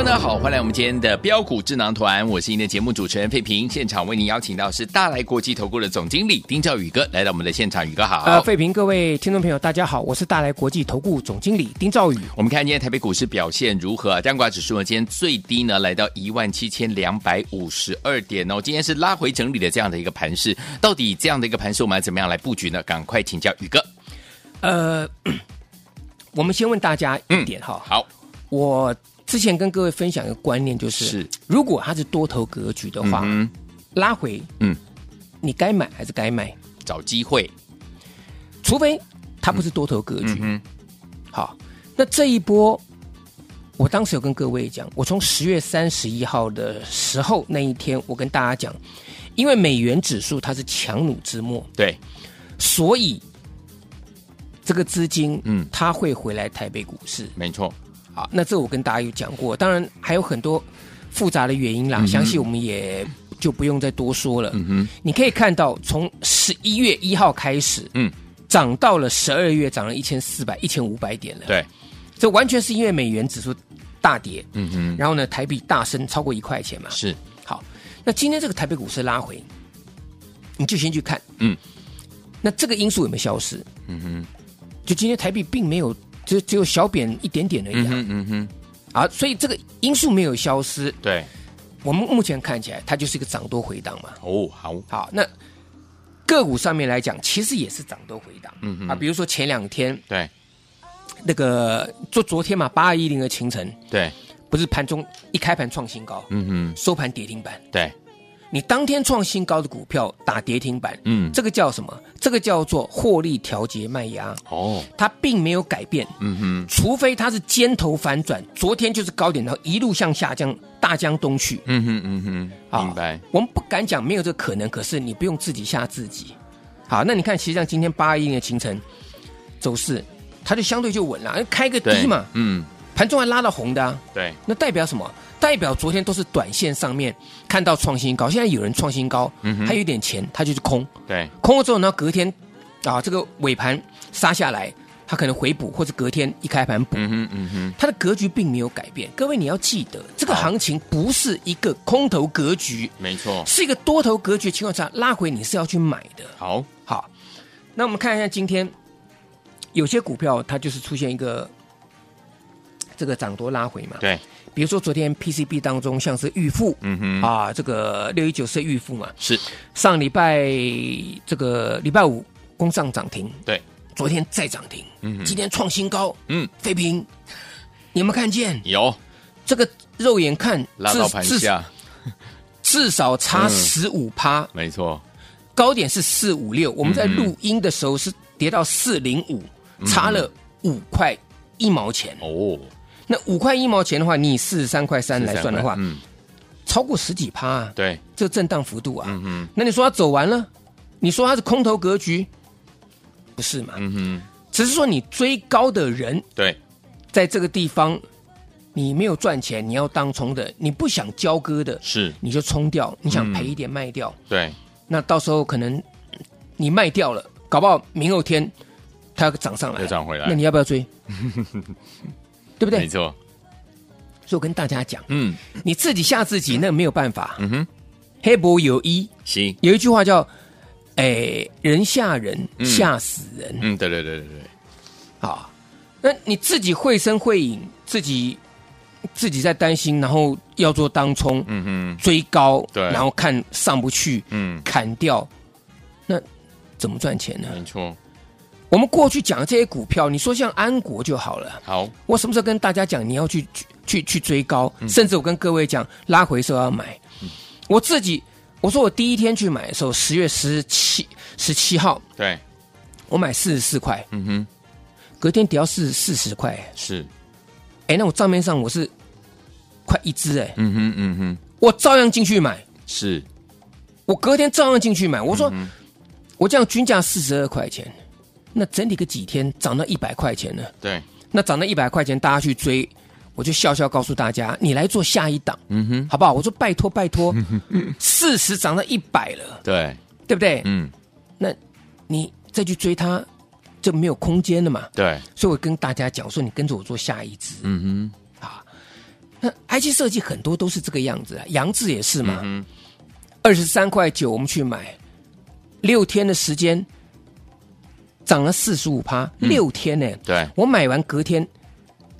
听众大家好，欢迎来我们今天的标股智囊团，我是您的节目主持人费平。现场为您邀请到是大来国际投顾的总经理丁兆宇哥来到我们的现场，宇哥好。呃，费平，各位听众朋友，大家好，我是大来国际投顾总经理丁兆宇。我们看今天台北股市表现如何啊？加权指数呢，今天最低呢来到一万七千两百五十二点哦，今天是拉回整理的这样的一个盘势，到底这样的一个盘势我们要怎么样来布局呢？赶快请教宇哥。呃，我们先问大家一点哈、嗯，好，我。之前跟各位分享一个观念，就是，是。如果它是多头格局的话，嗯、拉回，嗯，你该买还是该卖？找机会，除非它不是多头格局。嗯嗯、好，那这一波，我当时有跟各位讲，我从十月三十一号的时候那一天，我跟大家讲，因为美元指数它是强弩之末，对，所以这个资金，嗯，它会回来台北股市，没错。好，那这我跟大家有讲过，当然还有很多复杂的原因啦，嗯、详细我们也就不用再多说了。嗯哼，你可以看到，从十一月一号开始，嗯，涨到了十二月，涨了一千四百、一千五百点了。对，这完全是因为美元指数大跌。嗯哼，然后呢，台币大升超过一块钱嘛。是，好，那今天这个台北股市拉回，你就先去看，嗯，那这个因素有没有消失？嗯哼，就今天台币并没有。只只有小贬一点点而已啊，嗯，嗯哼，啊，所以这个因素没有消失。对，我们目前看起来，它就是一个涨多回档嘛。哦，好，好，那个股上面来讲，其实也是涨多回档。嗯哼，啊，比如说前两天，对，那个就昨天嘛，八二一零的清晨，对，不是盘中一开盘创新高，嗯哼，收盘跌停板，对。你当天创新高的股票打跌停板，嗯，这个叫什么？这个叫做获利调节卖压。哦，它并没有改变。嗯哼，除非它是尖头反转，昨天就是高点，然后一路向下降，大江东去。嗯哼嗯哼，明白。我们不敢讲没有这个可能，可是你不用自己吓自己。好，那你看，其实像今天八一一的清晨走势，它就相对就稳了，开个低嘛。嗯，盘中还拉到红的啊。对，那代表什么？代表昨天都是短线上面看到创新高，现在有人创新高，嗯哼，还有一点钱，他就是空，对，空了之后呢，隔天啊，这个尾盘杀下来，他可能回补，或者隔天一开盘补，嗯哼，嗯哼，他的格局并没有改变。各位你要记得，这个行情不是一个空头格局，没错，是一个多头格局的情况下拉回，你是要去买的。好，好，那我们看一下今天有些股票它就是出现一个这个涨多拉回嘛，对。比如说昨天 PCB 当中像是裕富，嗯哼，啊，这个六一九是裕富嘛，是。上礼拜这个礼拜五攻上涨停，对，昨天再涨停，嗯哼，今天创新高，嗯，飞平，你有没有看见？有，这个肉眼看拉到盘下，至 少差十五趴，没错，高点是四五六，我们在录音的时候是跌到四零五，差了五块一毛钱。哦。那五块一毛钱的话，你以四十三块三来算的话，嗯，超过十几趴啊。对，这个震荡幅度啊。嗯嗯。那你说它走完了？你说它是空头格局？不是嘛？嗯哼。只是说你追高的人，对，在这个地方你没有赚钱，你要当冲的，你不想交割的，是你就冲掉，你想赔一点卖掉。对。那到时候可能你卖掉了，搞不好明后天它要涨上来，涨回来，那你要不要追？对不对？没错，所以我跟大家讲，嗯，你自己吓自己，那没有办法。嗯哼，黑博有一，行，有一句话叫，哎，人吓人，吓死人。嗯，对对对对对。啊，那你自己绘声绘影，自己自己在担心，然后要做当冲，嗯哼，追高，对，然后看上不去，嗯，砍掉，那怎么赚钱呢？没错。我们过去讲的这些股票，你说像安国就好了。好，我什么时候跟大家讲你要去去去追高？嗯、甚至我跟各位讲拉回时候要买。嗯、我自己，我说我第一天去买的时候，十月十七十七号，对，我买四十四块，嗯哼，隔天跌到四四十块，是，哎，那我账面上我是快一只哎，嗯哼嗯哼，我照样进去买，是，我隔天照样进去买，我说、嗯、我这样均价四十二块钱，那整理个几天涨到一百块钱呢，对，那涨到一百块钱，大家去追。我就笑笑告诉大家，你来做下一档，嗯哼，好不好？我说拜托拜托，四十涨到一百了，对，对不对？嗯，那你再去追它，就没有空间了嘛。对，所以我跟大家讲说，你跟着我做下一支，嗯哼，啊，那 IC 设计很多都是这个样子啊，杨志也是嘛，嗯，二十三块九我们去买，六天的时间涨了四十五趴，六天呢，对，我买完隔天。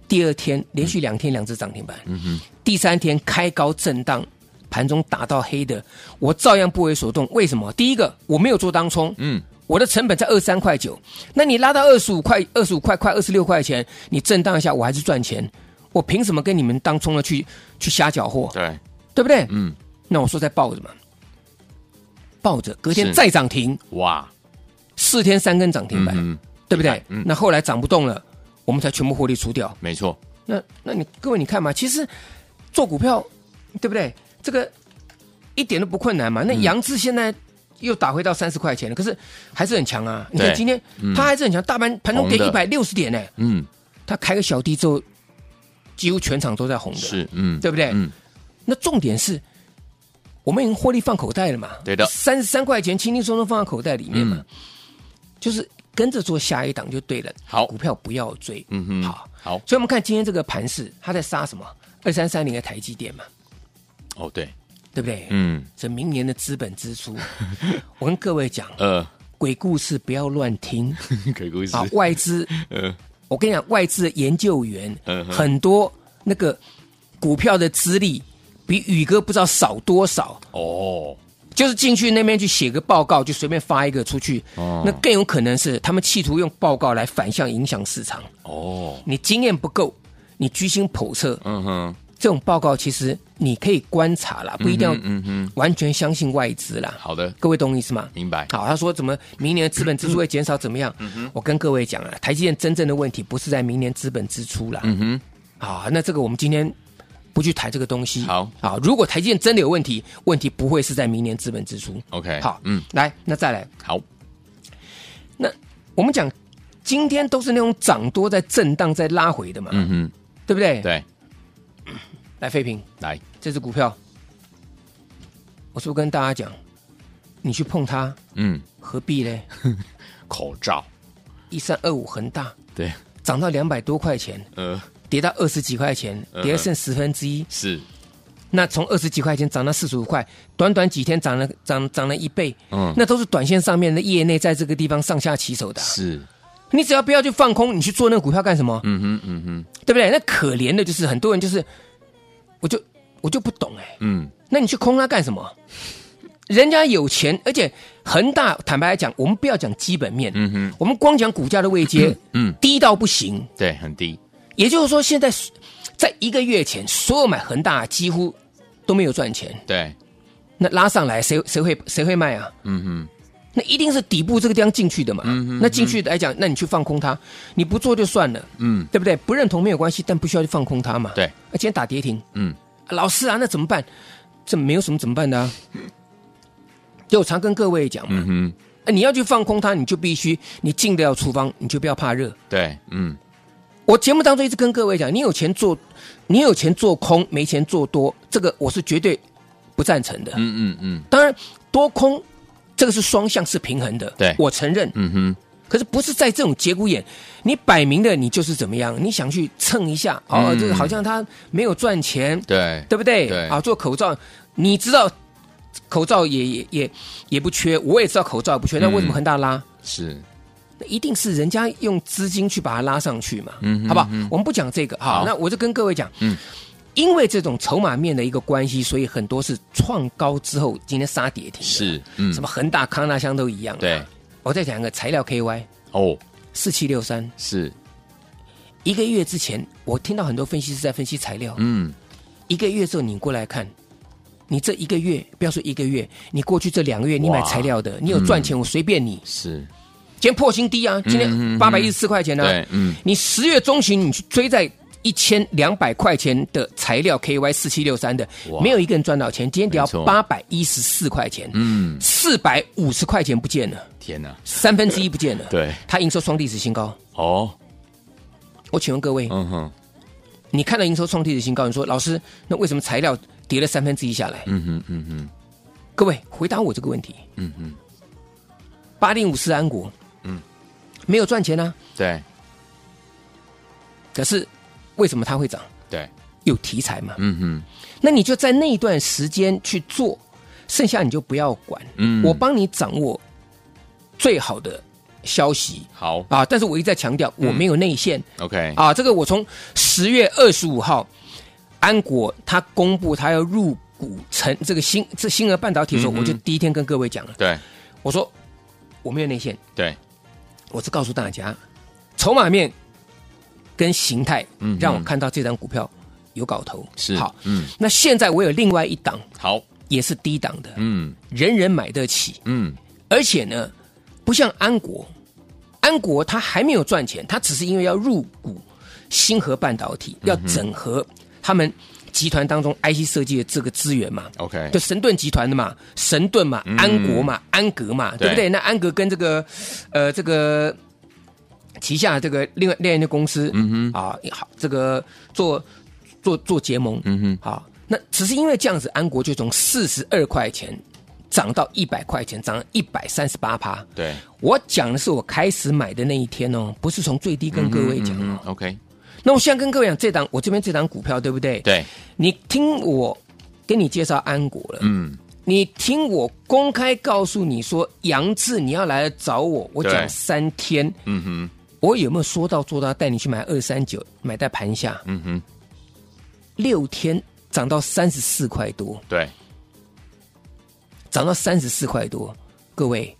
第二天连续两天两只涨停板，嗯哼，第三天开高震荡，盘中打到黑的，我照样不为所动。为什么？第一个我没有做当冲，嗯，我的成本在二十三块九，那你拉到二十五块、二十五块、快二十六块钱，你震荡一下，我还是赚钱，我凭什么跟你们当冲了去去瞎搅和？对，对不对？嗯，那我说在抱着嘛，抱着，隔天再涨停，哇，四天三根涨停板，嗯，对不对？嗯，那后来涨不动了。我们才全部获利出掉，没错。那那你各位你看嘛，其实做股票对不对？这个一点都不困难嘛。那杨志现在又打回到三十块钱了，可是还是很强啊。你看今天他还是很强，大盘盘中跌一百六十点呢。嗯，他开个小低之后，几乎全场都在红的，是嗯，对不对？嗯。那重点是，我们已经获利放口袋了嘛？对的，三十三块钱轻轻松松放在口袋里面嘛，就是。跟着做下一档就对了。好，股票不要追。嗯哼，好，好。所以，我们看今天这个盘势，它在杀什么？二三三零的台积电嘛。哦，对，对不对？嗯。这明年的资本支出，我跟各位讲，呃，鬼故事不要乱听。鬼故事啊，外资，呃，我跟你讲，外资的研究员，很多那个股票的资历比宇哥不知道少多少。哦。就是进去那边去写个报告，就随便发一个出去，哦、那更有可能是他们企图用报告来反向影响市场。哦，你经验不够，你居心叵测，嗯哼，这种报告其实你可以观察啦，不一定要嗯哼完全相信外资啦。好的，各位懂我意思吗？明白。好，他说怎么明年的资本支出会减少，怎么样？嗯哼，我跟各位讲啊，台积电真正的问题不是在明年资本支出啦。嗯哼，好，那这个我们今天。不去谈这个东西，好啊。如果台积电真的有问题，问题不会是在明年资本支出。OK，好，嗯，来，那再来，好。那我们讲今天都是那种涨多在震荡在拉回的嘛，嗯哼，对不对？对。来，废平，来，这只股票，我是不是跟大家讲，你去碰它，嗯，何必呢？口罩，一三二五恒大，对，涨到两百多块钱，呃。跌到二十几块钱，跌剩十分之一。是，那从二十几块钱涨到四十五块，短短几天涨了涨涨了一倍。嗯，那都是短线上面的业内在这个地方上下其手的。是，你只要不要去放空，你去做那个股票干什么？嗯哼，嗯哼，对不对？那可怜的就是很多人就是，我就我就不懂哎、欸。嗯，那你去空它干什么？人家有钱，而且恒大坦白来讲，我们不要讲基本面，嗯哼，我们光讲股价的位阶，嗯，低到不行，对，很低。也就是说，现在在一个月前，所有买恒大几乎都没有赚钱。对，那拉上来，谁谁会谁会卖啊？嗯哼，那一定是底部这个地方进去的嘛。嗯哼，那进去来讲，那你去放空它，你不做就算了。嗯，对不对？不认同没有关系，但不需要去放空它嘛。对。那今天打跌停，嗯，老师啊，那怎么办？这没有什么怎么办的啊？就我常跟各位讲嘛。嗯哼，你要去放空它，你就必须你进得了厨房，你就不要怕热。对，嗯。我节目当中一直跟各位讲，你有钱做，你有钱做空，没钱做多，这个我是绝对不赞成的。嗯嗯嗯。当然，多空这个是双向，是平衡的。对，我承认。嗯哼。可是不是在这种节骨眼，你摆明的你就是怎么样？你想去蹭一下，哦，这个好像他没有赚钱，对，对不对？对。啊，做口罩，你知道口罩也也也也不缺，我也知道口罩也不缺，那为什么恒大拉？是。那一定是人家用资金去把它拉上去嘛，嗯，好不好？我们不讲这个，好，那我就跟各位讲，嗯，因为这种筹码面的一个关系，所以很多是创高之后今天杀跌停，是，嗯，什么恒大、康大香都一样。对，我再讲一个材料 KY，哦，四七六三，是。一个月之前，我听到很多分析师在分析材料，嗯，一个月之后你过来看，你这一个月，不要说一个月，你过去这两个月，你买材料的，你有赚钱，我随便你。是，今天破新低啊，今天八百一十四块钱呢。对，嗯，你十月中旬你去追在一千两百块钱的材料 KY 四七六三的，没有一个人赚到钱。今天只要八百一十四块钱，嗯，四百五十块钱不见了。天哪，三分之一不见了。对，它营收创历史新高。哦，我请问各位，嗯哼，你看到营收创历史新高，你说老师，那为什么材料？跌了三分之一下来，嗯哼嗯哼，各位回答我这个问题，嗯哼，八零五四安国，嗯，没有赚钱呢、啊，对，可是为什么它会涨？对，有题材嘛，嗯哼，那你就在那一段时间去做，剩下你就不要管，嗯，我帮你掌握最好的消息，好。啊，但是我一再强调，我没有内线，OK，啊，这个我从十月二十五号。安国他公布他要入股成这个新这新额半导体的时候，我就第一天跟各位讲了。对，我说我没有内线。对，我是告诉大家，筹码面跟形态，让我看到这张股票有搞头。是好，嗯。那现在我有另外一档，好，也是低档的，嗯，人人买得起，嗯，而且呢，不像安国，安国他还没有赚钱，他只是因为要入股星河半导体，要整合。他们集团当中 IC 设计的这个资源嘛，OK，就神盾集团的嘛，神盾嘛，嗯、安国嘛，安格嘛，对，不对？那安格跟这个呃这个旗下这个另外另外一个公司，嗯哼，啊，好，这个做做做结盟，嗯哼，好，那只是因为这样子，安国就从四十二块钱涨到一百块钱，涨了一百三十八趴。对，我讲的是我开始买的那一天哦，不是从最低跟各位讲、嗯嗯、OK。那我现在跟各位讲，这档我这边这档股票对不对？对，你听我跟你介绍安国了，嗯，你听我公开告诉你说，杨志你要来找我，我讲三天，嗯哼，我有没有说到做到，带你去买二三九，买在盘下，嗯哼，六天涨到三十四块多，对，涨到三十四块多，各位，那。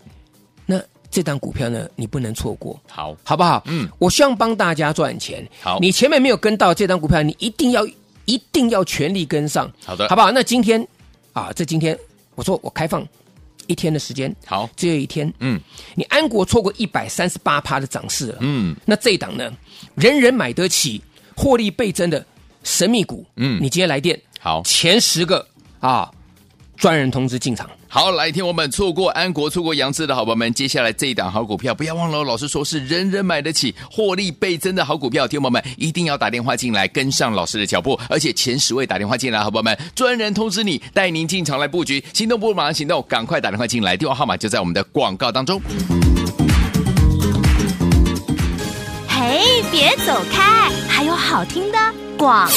这档股票呢，你不能错过，好，好不好？嗯，我希望帮大家赚钱。好，你前面没有跟到这档股票，你一定要一定要全力跟上。好的，好不好？那今天啊，这今天我说我开放一天的时间，好，只有一天。嗯，你安国错过一百三十八趴的涨势了。嗯，那这一档呢，人人买得起，获利倍增的神秘股。嗯，你今天来电，好，前十个啊。专人通知进场。好，来听我们错过安国、错过杨志的好朋友们，接下来这一档好股票，不要忘了，老师说是人人买得起、获利倍增的好股票，听友们一定要打电话进来跟上老师的脚步，而且前十位打电话进来，好朋友们，专人通知你，带您进场来布局，心动不如马上行动，赶快打电话进来，电话号码就在我们的广告当中。嘿，别走开，还有好听的。广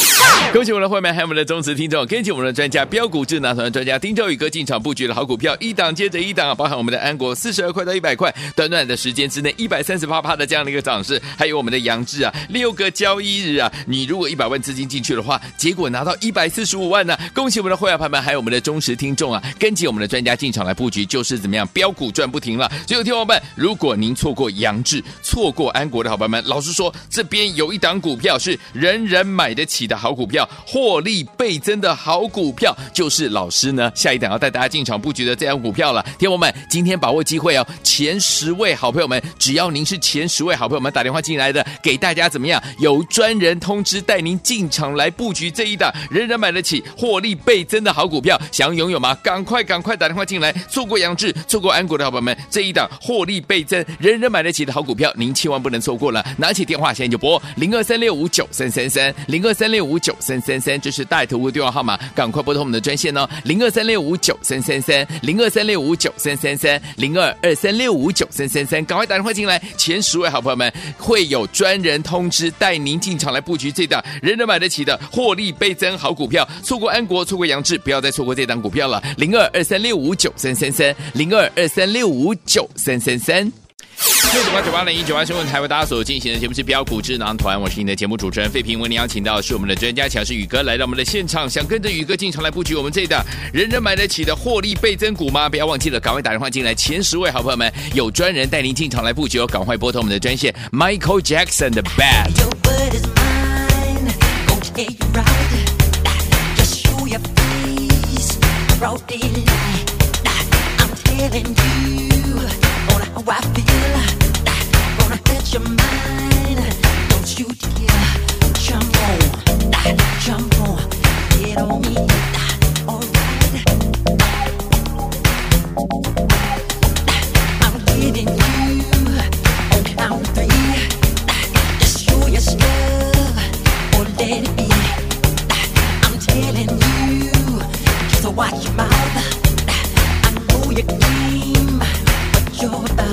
恭喜我们的会员，还有我们的忠实听众，跟紧我们的专家标股智囊团专家丁兆宇哥进场布局的好股票，一档接着一档，包含我们的安国四十二块到一百块，短短的时间之内一百三十八趴的这样的一个涨势，还有我们的杨志啊，六个交易日啊，你如果一百万资金进去的话，结果拿到一百四十五万呢、恭喜我们的会员朋友们，还有我们的忠实听众啊，跟紧我们的专家进场来布局，就是怎么样标股赚不停了。所以听友们，如果您错过杨志，错过安国的好朋友们，老实说，这边有一档股票是人人买得起的好股票，获利倍增的好股票，就是老师呢下一档要带大家进场布局的这样股票了。听友们，今天把握机会哦，前十位好朋友们，只要您是前十位好朋友们打电话进来的，给大家怎么样？有专人通知带您进场来布局这一档，人人买得起、获利倍增的好股票，想要拥有吗？赶快赶快打电话进来！错过杨志、错过安国的好朋友们，这一档获利倍增、人人买得起的好股票，您千万不能错过了。拿起电话现在就拨零二三六五九三三三零二三六五九三三三，这是大头屋电话号码，赶快拨通我们的专线哦，零二三六五九三三三，零二三六五九三三三，零二二三六五九三三三，赶快打电话进来，前十位好朋友们会有专人通知带您进场来布局这档人人买得起的获利倍增好股票，错过安国，错过杨志，不要再错过这档股票了，零二二三六五九三三三，零二二三六五九三三三。六九八九八零一九八新闻台为大家所进行的节目是标股智囊团，我是你的节目主持人费平。为您邀请到的是我们的专家强势宇哥来到我们的现场，想跟着宇哥进场来布局我们这一档人人买得起的获利倍增股吗？不要忘记了，赶快打电话进来，前十位好朋友们有专人带您进场来布局哦，赶快拨通我们的专线。Michael Jackson 的 Bad how I feel. Gonna hurt your mind. Don't you dare jump on, jump on, get on me. Alright. I'm you on count three. Your stuff or let it be. I'm telling you, watch your mouth. I know your game, what you're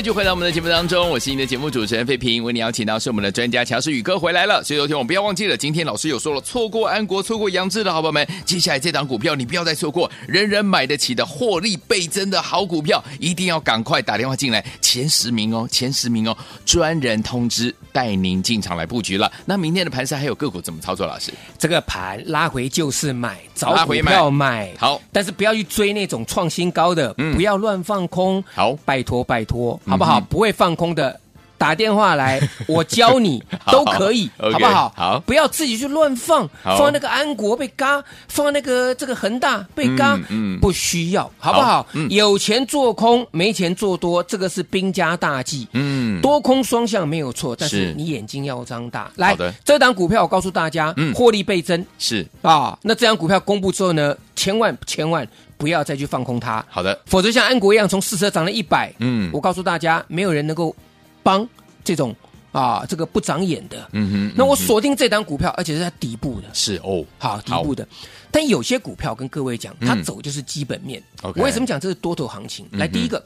继续回到我们的节目当中，我是你的节目主持人费平，为你邀请到是我们的专家强势宇哥回来了。所以昨天我们不要忘记了，今天老师有说了，错过安国、错过杨志的好朋友们，接下来这档股票你不要再错过，人人买得起的获利倍增的好股票，一定要赶快打电话进来，前十名哦，前十名哦，专人通知带您进场来布局了。那明天的盘势还有个股怎么操作？老师，这个盘拉回就是买，找股拉回买票买。好但是不要去追那种创新高的，嗯不要乱放空。好拜托拜托，好不好？不会放空的。打电话来，我教你 都可以，好不好？好不要自己去乱放，放那个安国被嘎，放那个这个恒大被嘎，嗯嗯不需要，好不好？嗯有钱做空，没钱做多，这个是兵家大忌。嗯，多空双向没有错，但是是你眼睛要张大。来这档股票我告诉大家，嗯获利倍增是啊。那这档股票公布之后呢，千万千万不要再去放空它，好的，否则像安国一样从四十涨了一百，嗯。我告诉大家，没有人能够帮这种啊这个不长眼的。嗯哼，那我锁定这档股票，而且是在底部的。是哦，好，底部的。但有些股票跟各位讲，它走就是基本面。嗯我为什么讲这是多头行情？来，第一个，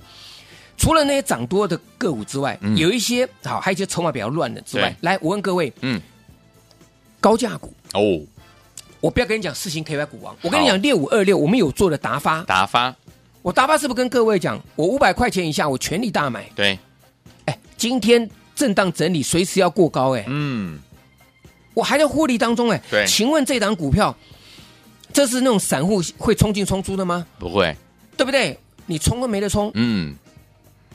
除了那些涨多的个股之外，嗯。有一些好，还有一些筹码比较乱的之外，来，我问各位，嗯，高价股，哦，我不要跟你讲四星 KY 股王，我跟你讲六五二六，我们有做的达发，达发，我达发是不是跟各位讲，我五百块钱以下我全力大买？对，哎，今天震荡整理，随时要过高，哎，嗯，我还在获利当中哎。对。请问这档股票，这是那种散户会冲进冲出的吗？不会，对不对？你冲都没得冲，嗯，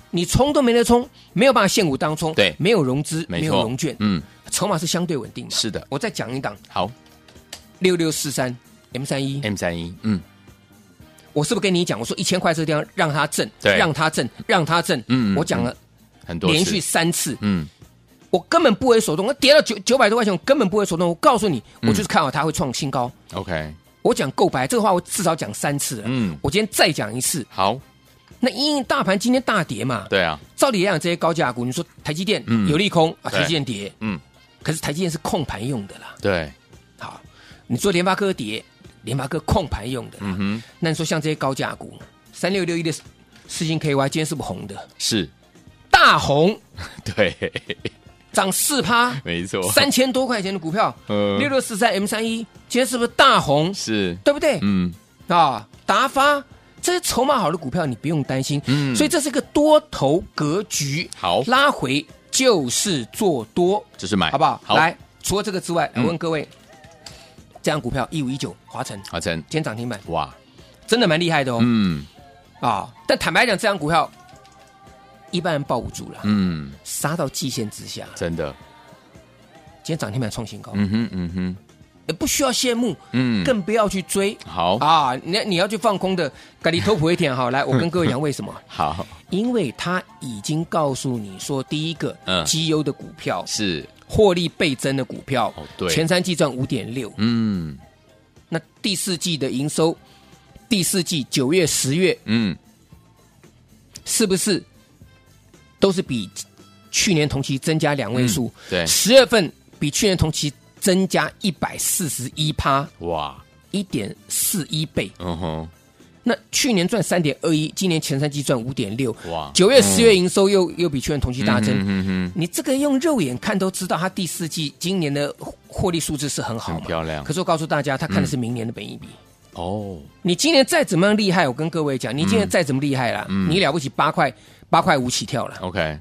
你冲都没得冲，没有办法现股当冲，对。没有融资，没没有融券，嗯，筹码是相对稳定的。是的。我再讲一档。好六六四三 M 三一，，M 三一，嗯，我是不是跟你讲？我说一千块这个地方让它震，对。让它震，让它震，嗯嗯我讲了很多连续，三次，嗯，我根本不为所动，我跌到九九百多块钱，我根本不为所动。我告诉你，我就是看好它会创新高。OK，我讲够白，这个话我至少讲三次了。嗯。我今天再讲一次。好，那因为大盘今天大跌嘛，对啊，照理来讲，这些高价股，你说台积电嗯。有利空啊，台积电跌，嗯，可是台积电是控盘用的啦。对，好，你做联发科跌，联发科控盘用的。嗯哼，那你说像这些高价股，三六六一的四星 KY 今天是不是红的？是，大红，对，涨四趴，没错，三千多块钱的股票，嗯。六六四三 M 三一，今天是不是大红？是，对不对？嗯，啊，达发这些筹码好的股票，你不用担心。嗯。所以这是个多头格局，好。拉回就是做多，就是买，好不好？好，来，除了这个之外，来嗯问各位，这张股票一五一九华晨。华晨，今天涨停板，哇，真的蛮厉害的哦。嗯。啊，但坦白讲，这张股票一般人抱不住了，嗯，杀到极限之下，真的，今天涨停板创新高，嗯哼嗯哼，也不需要羡慕，嗯，更不要去追。好，啊，你你要去放空的，咖喱托普一点好，来，我跟 各位讲为什么？好，因为他已经告诉你说，第一个，嗯。绩优的股票，是，获利倍增的股票，哦对。前三季赚五点六，嗯。那第四季的营收，第四季九月、十月嗯，是不是都是比去年同期增加两位数？嗯对。十月份比去年同期增加一百四十一趴，哇，一点四一倍。嗯哼，那去年赚三点二一，今年前三季赚五点六，哇。九月、十月营收又又比去年同期大增。嗯哼哼你这个用肉眼看都知道，它第四季今年的获利数字是很好嘛，很漂亮。可是我告诉大家，他看的是明年的本益比。哦，你今年再怎么样厉害，我跟各位讲，你今年再怎么厉害啦，嗯。你了不起八块八块五起跳了。OK，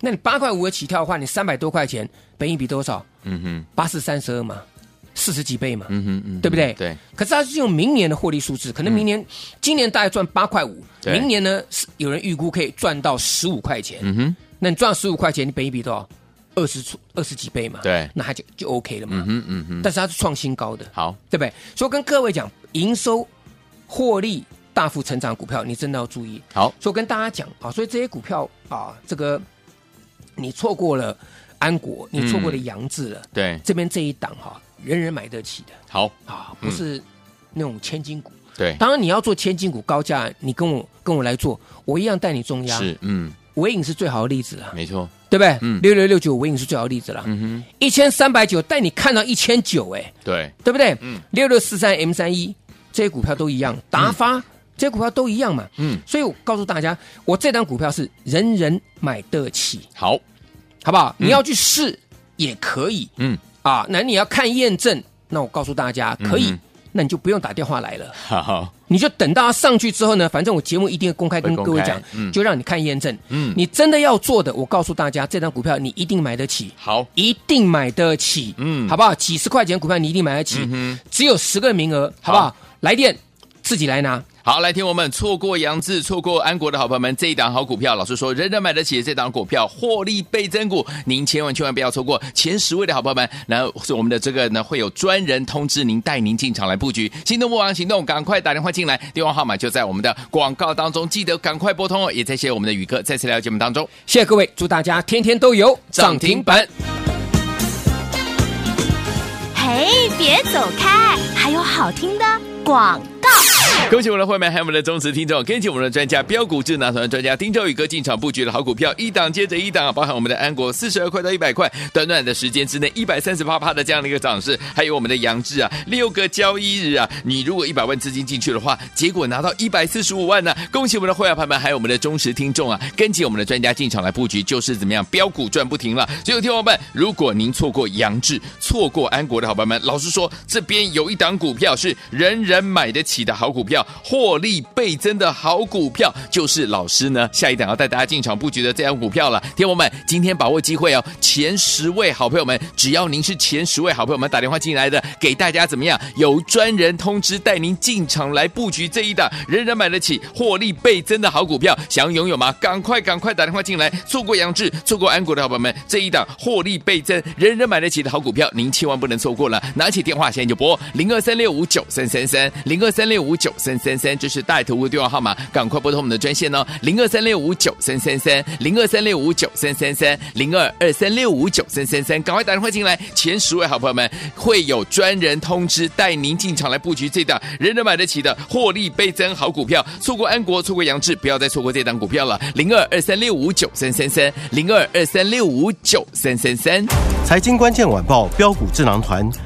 那你八块五的起跳的话，你三百多块钱，本益比多少？嗯哼，八四三十二嘛，四十几倍嘛，嗯哼嗯，对不对？对，可是它是用明年的获利数字，可能明年、今年大概赚八块五，明年呢是有人预估可以赚到十五块钱。嗯哼，那你赚十五块钱，你本一比多少？二十出二十几倍嘛？对那它就就 OK 了嘛。嗯哼嗯哼，但是它是创新高的，好，对不对？所以跟各位讲，营收获利大幅成长股票，你真的要注意。好，所以我跟大家讲啊，所以这些股票啊，这个你错过了安国，你错过了杨志了，对，这边这一档哈、人人买得起的。好，啊，不是那种千金股。对，当然你要做千金股高价，你跟我跟我来做，我一样带你中央。是，嗯，尾影是最好的例子了，没错，对不对？嗯。六六六九尾影是最好的例子了。嗯哼，一千三百九带你看到一千九，哎，对，对不对？嗯。六六四三 M 三一这些股票都一样，达发、这些股票都一样嘛。嗯，所以我告诉大家，我这档股票是人人买得起，好，好不好？你要去试也可以。嗯，啊。那你要看验证，那我告诉大家可以，嗯那你就不用打电话来了，好，你就等到他上去之后呢，反正我节目一定会公开跟各位讲，嗯就让你看验证。嗯你真的要做的，我告诉大家，这张股票你一定买得起。好，一定买得起，嗯嗯，好不好？几十块钱股票你一定买得起，嗯只有十个名额，好不好？来电自己来拿。好，来听我们错过杨志、错过安国的好朋友们，这一档好股票，老师说人人买得起这档股票，获利倍增股，您千万千万不要错过前十位的好朋友们。那是我们的这个呢，会有专人通知您，带您进场来布局。心动不忙行动，赶快打电话进来，电话号码就在我们的广告当中，记得赶快拨通哦。也在谢谢我们的宇哥再次来到节目当中。谢谢各位，祝大家天天都有涨停板。嘿，别走开，还有好听的广告。恭喜我们的会员，还有我们的忠实听众，跟紧我们的专家标股智囊团专家丁兆宇哥进场布局的好股票，一档接着一档，包含我们的安国四十二块到一百块，短短的时间之内一百三十八趴的这样的一个涨势，还有我们的杨志啊，六个交易日啊，你如果一百万资金进去的话，结果拿到一百四十五万呢、恭喜我们的会员朋友们，还有我们的忠实听众啊，跟紧我们的专家进场来布局，就是怎么样标股赚不停了。所以，听众们，如果您错过杨志，错过安国的好朋友们，老实说，这边有一档股票是人人买得起的好股。票，获利倍增的好股票，就是老师呢下一档要带大家进场布局的这样股票了。听友们，今天把握机会哦，前十位好朋友们，只要您是前十位好朋友们打电话进来的，给大家怎么样？有专人通知带您进场来布局这一档人人买得起、获利倍增的好股票，想拥有吗？赶快赶快打电话进来！错过杨志、错过安国的好朋友们，这一档获利倍增、人人买得起的好股票，您千万不能错过了。拿起电话现在就拨零二三六五九三三三零二三六五九三三三，这是大头屋电话号码，赶快拨通我们的专线哦，零二三六五九三三三零二三六五九三三三零二二三六五九三三三，赶快打电话进来，前十位好朋友们会有专人通知带您进场来布局这档人人买得起的获利倍增好股票。错过安国，错过杨志，不要再错过这档股票了，零二二三六五九三三三零二二三六五九三三三，财经关键晚报标股智囊团。